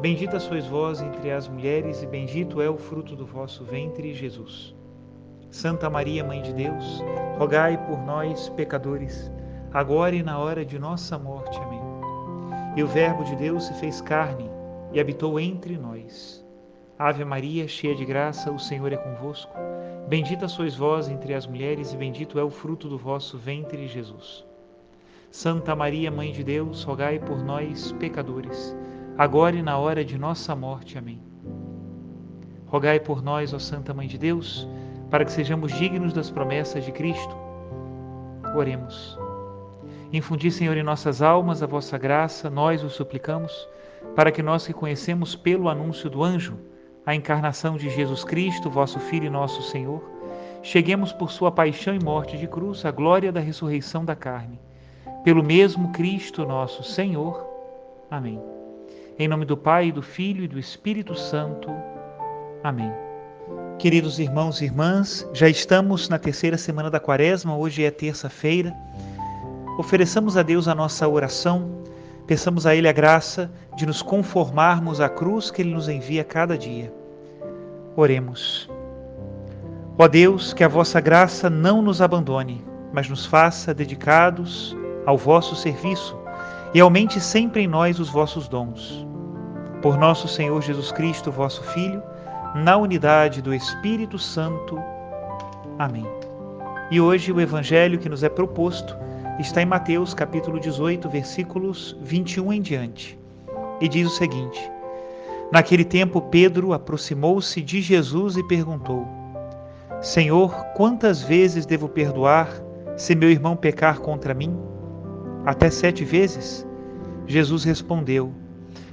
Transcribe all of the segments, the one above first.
Bendita sois vós entre as mulheres, e bendito é o fruto do vosso ventre, Jesus. Santa Maria, Mãe de Deus, rogai por nós, pecadores, agora e na hora de nossa morte. Amém. E o Verbo de Deus se fez carne e habitou entre nós. Ave Maria, cheia de graça, o Senhor é convosco. Bendita sois vós entre as mulheres, e bendito é o fruto do vosso ventre, Jesus. Santa Maria, Mãe de Deus, rogai por nós, pecadores, agora e na hora de nossa morte. Amém. Rogai por nós, ó Santa Mãe de Deus, para que sejamos dignos das promessas de Cristo. Oremos. Infundi, Senhor, em nossas almas a vossa graça, nós o suplicamos, para que nós que conhecemos pelo anúncio do anjo a encarnação de Jesus Cristo, vosso Filho e nosso Senhor, cheguemos por sua paixão e morte de cruz à glória da ressurreição da carne. Pelo mesmo Cristo nosso Senhor. Amém. Em nome do Pai, do Filho e do Espírito Santo. Amém. Queridos irmãos e irmãs, já estamos na terceira semana da quaresma, hoje é terça-feira. Ofereçamos a Deus a nossa oração, peçamos a Ele a graça de nos conformarmos à cruz que Ele nos envia cada dia. Oremos. Ó Deus, que a vossa graça não nos abandone, mas nos faça dedicados ao vosso serviço e aumente sempre em nós os vossos dons por nosso Senhor Jesus Cristo, vosso Filho, na unidade do Espírito Santo. Amém. E hoje o evangelho que nos é proposto está em Mateus capítulo 18, versículos 21 em diante. E diz o seguinte: Naquele tempo Pedro aproximou-se de Jesus e perguntou: Senhor, quantas vezes devo perdoar se meu irmão pecar contra mim? Até sete vezes? Jesus respondeu: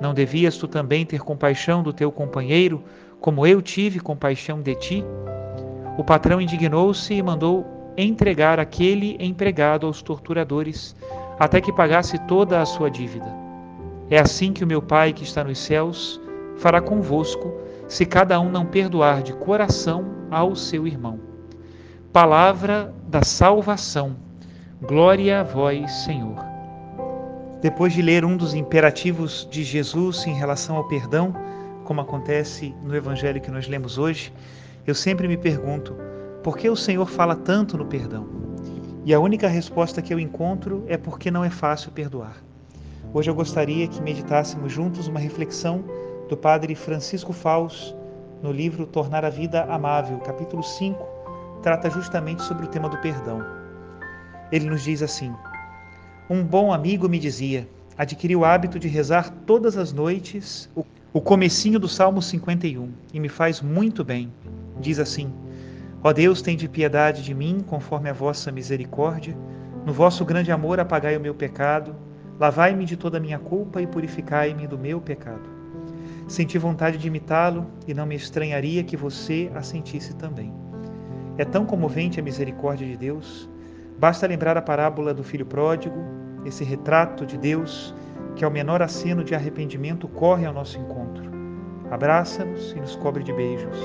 Não devias tu também ter compaixão do teu companheiro, como eu tive compaixão de ti? O patrão indignou-se e mandou entregar aquele empregado aos torturadores, até que pagasse toda a sua dívida. É assim que o meu Pai que está nos céus fará convosco, se cada um não perdoar de coração ao seu irmão. Palavra da salvação. Glória a vós, Senhor. Depois de ler um dos imperativos de Jesus em relação ao perdão, como acontece no evangelho que nós lemos hoje, eu sempre me pergunto: por que o Senhor fala tanto no perdão? E a única resposta que eu encontro é porque não é fácil perdoar. Hoje eu gostaria que meditássemos juntos uma reflexão do Padre Francisco Faus no livro Tornar a Vida Amável, capítulo 5, trata justamente sobre o tema do perdão. Ele nos diz assim: Um bom amigo me dizia, adquiri o hábito de rezar todas as noites o comecinho do Salmo 51 e me faz muito bem. Diz assim: Ó Deus, tem de piedade de mim, conforme a vossa misericórdia. No vosso grande amor apagai o meu pecado, lavai-me de toda a minha culpa e purificai-me do meu pecado. Senti vontade de imitá-lo e não me estranharia que você a sentisse também. É tão comovente a misericórdia de Deus. Basta lembrar a parábola do filho pródigo, esse retrato de Deus que, ao menor aceno de arrependimento, corre ao nosso encontro. Abraça-nos e nos cobre de beijos.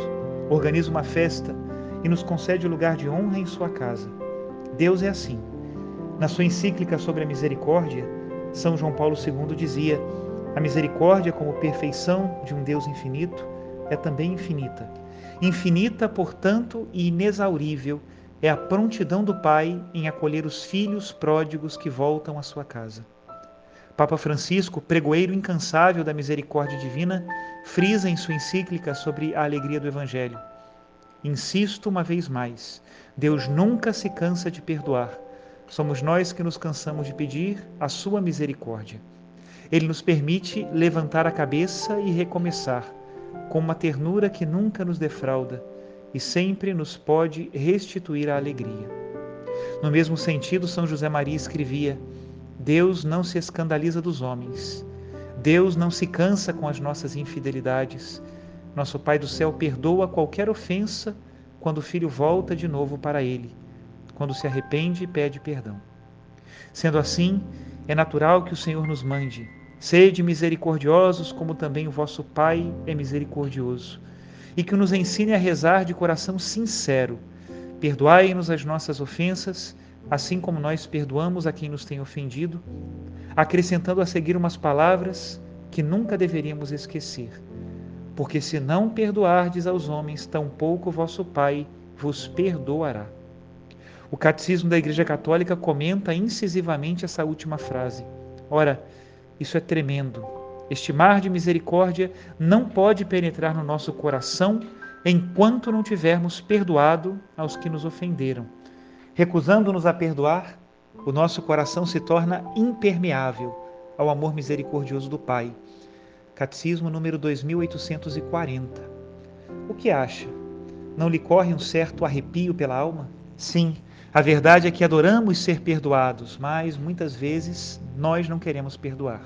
Organiza uma festa e nos concede o lugar de honra em sua casa. Deus é assim. Na sua encíclica sobre a misericórdia, São João Paulo II dizia: A misericórdia, como perfeição de um Deus infinito, é também infinita. Infinita, portanto, e inexaurível é a prontidão do Pai em acolher os filhos pródigos que voltam à sua casa. Papa Francisco, pregoeiro incansável da misericórdia divina, frisa em sua encíclica sobre a alegria do Evangelho. Insisto uma vez mais: Deus nunca se cansa de perdoar. Somos nós que nos cansamos de pedir a sua misericórdia. Ele nos permite levantar a cabeça e recomeçar, com uma ternura que nunca nos defrauda e sempre nos pode restituir a alegria. No mesmo sentido, São José Maria escrevia: Deus não se escandaliza dos homens. Deus não se cansa com as nossas infidelidades nosso Pai do céu perdoa qualquer ofensa quando o filho volta de novo para ele, quando se arrepende e pede perdão. Sendo assim, é natural que o Senhor nos mande: sede misericordiosos, como também o vosso Pai é misericordioso, e que nos ensine a rezar de coração sincero. Perdoai-nos as nossas ofensas, assim como nós perdoamos a quem nos tem ofendido, acrescentando a seguir umas palavras que nunca deveríamos esquecer porque se não perdoardes aos homens, tampouco vosso Pai vos perdoará. O Catecismo da Igreja Católica comenta incisivamente essa última frase. Ora, isso é tremendo. Este mar de misericórdia não pode penetrar no nosso coração enquanto não tivermos perdoado aos que nos ofenderam. Recusando-nos a perdoar, o nosso coração se torna impermeável ao amor misericordioso do Pai Catecismo número 2840. O que acha? Não lhe corre um certo arrepio pela alma? Sim, a verdade é que adoramos ser perdoados, mas muitas vezes nós não queremos perdoar.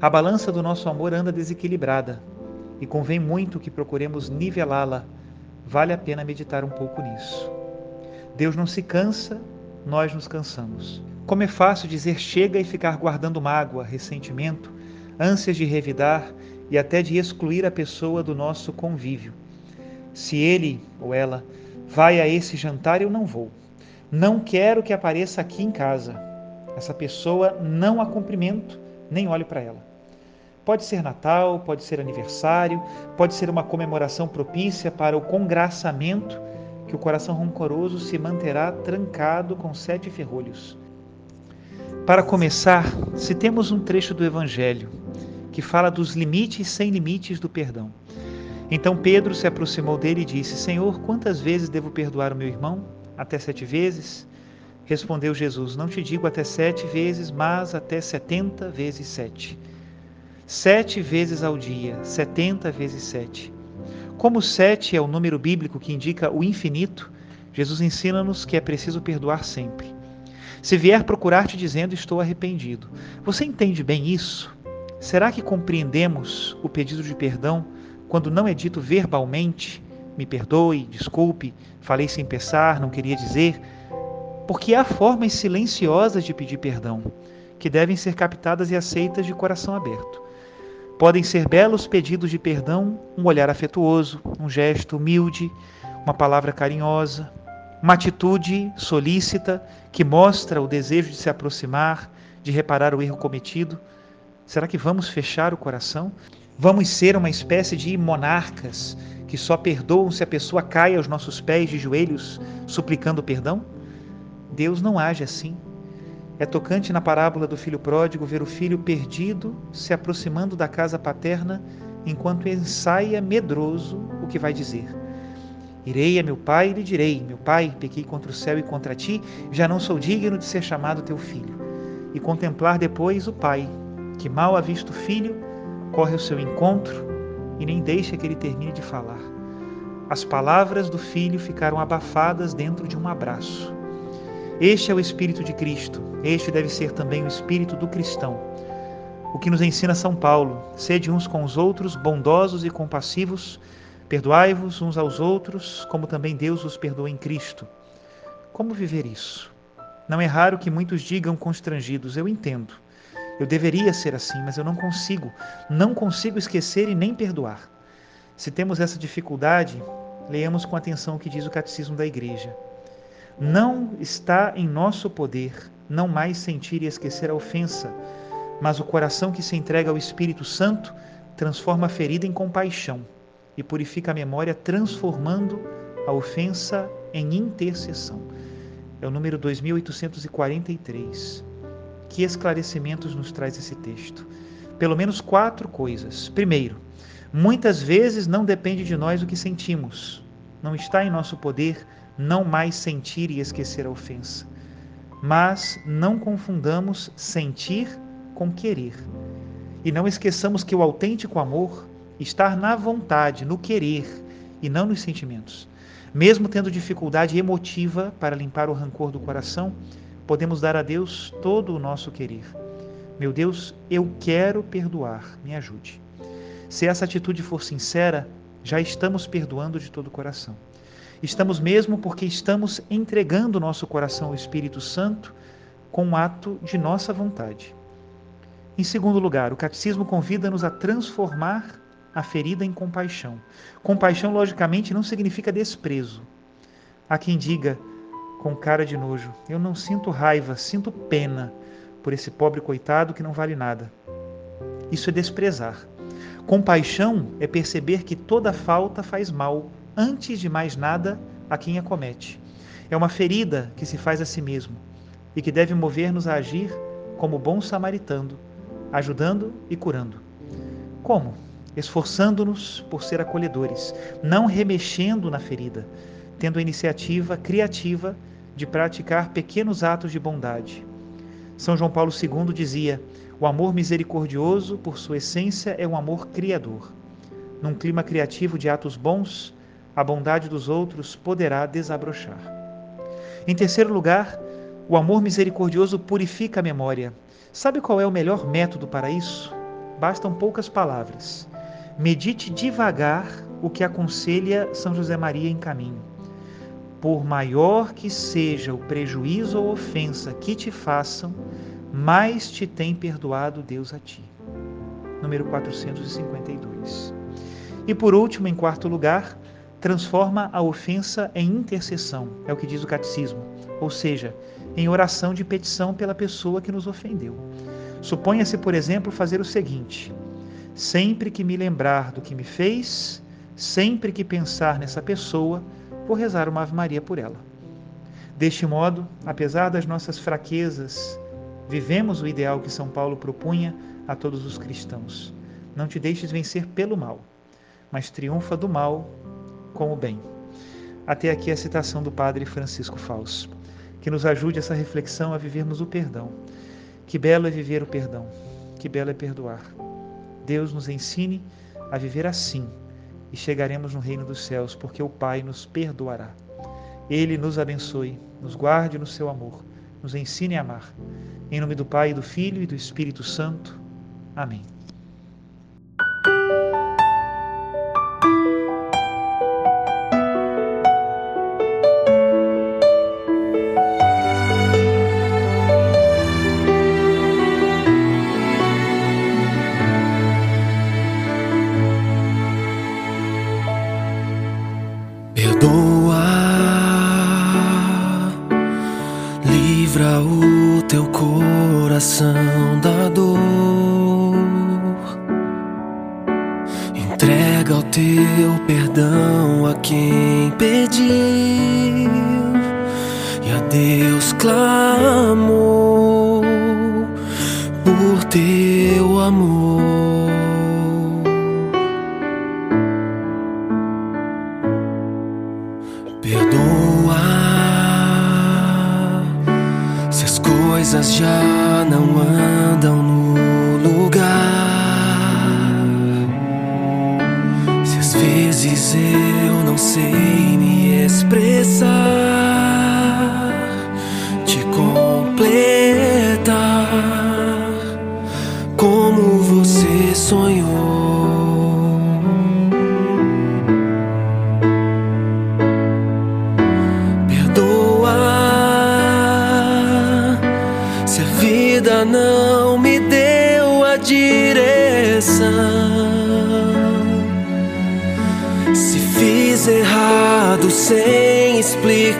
A balança do nosso amor anda desequilibrada e convém muito que procuremos nivelá-la. Vale a pena meditar um pouco nisso. Deus não se cansa, nós nos cansamos. Como é fácil dizer chega e ficar guardando mágoa, ressentimento, ânsias de revidar e até de excluir a pessoa do nosso convívio. Se ele ou ela vai a esse jantar, eu não vou. Não quero que apareça aqui em casa. Essa pessoa não a cumprimento, nem olho para ela. Pode ser Natal, pode ser aniversário, pode ser uma comemoração propícia para o congraçamento, que o coração rancoroso se manterá trancado com sete ferrolhos. Para começar, citemos um trecho do Evangelho que fala dos limites sem limites do perdão. Então Pedro se aproximou dele e disse: Senhor, quantas vezes devo perdoar o meu irmão? Até sete vezes? Respondeu Jesus: Não te digo até sete vezes, mas até setenta vezes sete. Sete vezes ao dia, setenta vezes sete. Como sete é o número bíblico que indica o infinito, Jesus ensina-nos que é preciso perdoar sempre. Se vier procurar-te dizendo estou arrependido, você entende bem isso? Será que compreendemos o pedido de perdão quando não é dito verbalmente? Me perdoe, desculpe, falei sem pensar, não queria dizer. Porque há formas silenciosas de pedir perdão, que devem ser captadas e aceitas de coração aberto. Podem ser belos pedidos de perdão, um olhar afetuoso, um gesto humilde, uma palavra carinhosa, uma atitude solícita que mostra o desejo de se aproximar, de reparar o erro cometido. Será que vamos fechar o coração? Vamos ser uma espécie de monarcas que só perdoam se a pessoa cai aos nossos pés de joelhos suplicando perdão? Deus não age assim. É tocante na parábola do filho pródigo ver o filho perdido se aproximando da casa paterna enquanto ensaia medroso o que vai dizer. Irei a meu pai e lhe direi: Meu pai, pequei contra o céu e contra ti, já não sou digno de ser chamado teu filho. E contemplar depois o pai, que mal ha visto o filho, corre ao seu encontro e nem deixa que ele termine de falar. As palavras do filho ficaram abafadas dentro de um abraço. Este é o Espírito de Cristo, este deve ser também o Espírito do cristão. O que nos ensina São Paulo: sede uns com os outros, bondosos e compassivos, perdoai-vos uns aos outros, como também Deus os perdoa em Cristo. Como viver isso? Não é raro que muitos digam constrangidos: Eu entendo. Eu deveria ser assim, mas eu não consigo. Não consigo esquecer e nem perdoar. Se temos essa dificuldade, leiamos com atenção o que diz o Catecismo da Igreja. Não está em nosso poder não mais sentir e esquecer a ofensa, mas o coração que se entrega ao Espírito Santo transforma a ferida em compaixão e purifica a memória, transformando a ofensa em intercessão. É o número 2843. Que esclarecimentos nos traz esse texto? Pelo menos quatro coisas. Primeiro, muitas vezes não depende de nós o que sentimos. Não está em nosso poder não mais sentir e esquecer a ofensa. Mas não confundamos sentir com querer. E não esqueçamos que o autêntico amor está na vontade, no querer e não nos sentimentos. Mesmo tendo dificuldade emotiva para limpar o rancor do coração, podemos dar a Deus todo o nosso querer. Meu Deus, eu quero perdoar, me ajude. Se essa atitude for sincera, já estamos perdoando de todo o coração. Estamos mesmo porque estamos entregando nosso coração ao Espírito Santo com um ato de nossa vontade. Em segundo lugar, o catecismo convida-nos a transformar a ferida em compaixão. Compaixão, logicamente, não significa desprezo. Há quem diga com cara de nojo: Eu não sinto raiva, sinto pena por esse pobre coitado que não vale nada. Isso é desprezar. Compaixão é perceber que toda falta faz mal, antes de mais nada, a quem a comete. É uma ferida que se faz a si mesmo e que deve mover-nos a agir como bom samaritano, ajudando e curando. Como? Esforçando-nos por ser acolhedores, não remexendo na ferida, tendo a iniciativa criativa de praticar pequenos atos de bondade. São João Paulo II dizia: o amor misericordioso, por sua essência, é um amor criador. Num clima criativo de atos bons, a bondade dos outros poderá desabrochar. Em terceiro lugar, o amor misericordioso purifica a memória. Sabe qual é o melhor método para isso? Bastam poucas palavras. Medite devagar o que aconselha São José Maria em caminho. Por maior que seja o prejuízo ou ofensa que te façam, mais te tem perdoado Deus a ti. Número 452. E por último, em quarto lugar, transforma a ofensa em intercessão, é o que diz o catecismo, ou seja, em oração de petição pela pessoa que nos ofendeu. Suponha-se, por exemplo, fazer o seguinte: sempre que me lembrar do que me fez, sempre que pensar nessa pessoa, vou rezar uma Ave Maria por ela. Deste modo, apesar das nossas fraquezas, vivemos o ideal que São Paulo propunha a todos os cristãos. Não te deixes vencer pelo mal, mas triunfa do mal com o bem. Até aqui a citação do Padre Francisco Fausto que nos ajude essa reflexão a vivermos o perdão. Que belo é viver o perdão, que belo é perdoar. Deus nos ensine a viver assim e chegaremos no reino dos céus, porque o Pai nos perdoará. Ele nos abençoe, nos guarde no seu amor, nos ensine a amar. Em nome do Pai, do Filho e do Espírito Santo. Amém. Entrega o teu perdão a quem pediu e a Deus clamou por teu amor. Perdoa se as coisas já não sei me expressar,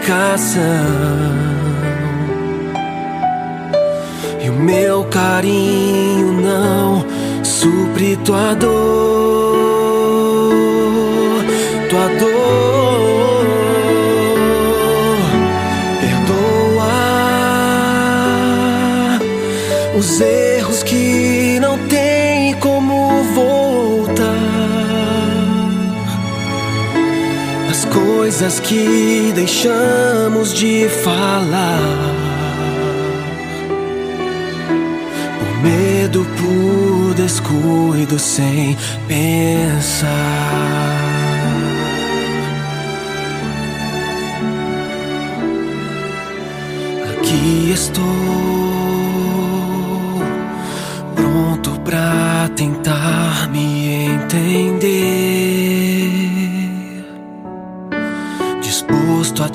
explicação. E o meu carinho não supre tua dor, tua dor. Coisas que deixamos de falar. Por medo, por descuido, sem pensar. Aqui estou pronto pra tentar me entender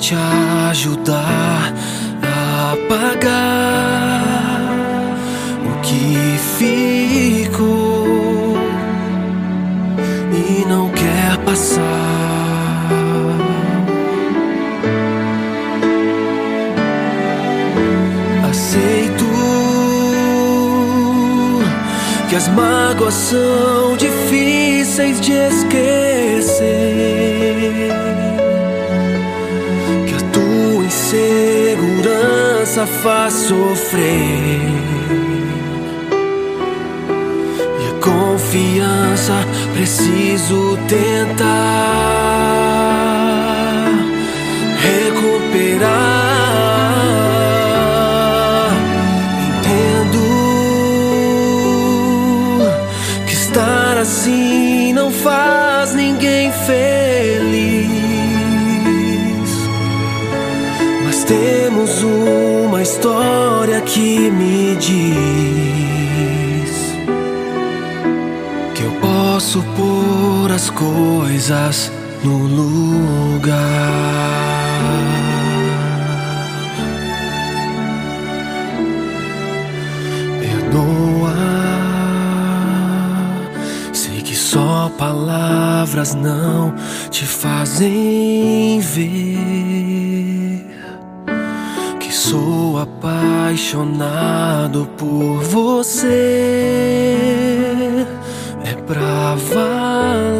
te ajudar a apagar o que ficou e não quer passar. Aceito que as mágoas são difíceis de esquecer insegurança faz sofrer. E a confiança preciso tentar recuperar. Entendo que estar assim não faz ninguém feliz. Temos uma história que me diz que eu posso pôr as coisas no lugar. Perdoa, sei que só palavras não te fazem ver apaixonado por você. É pra valer.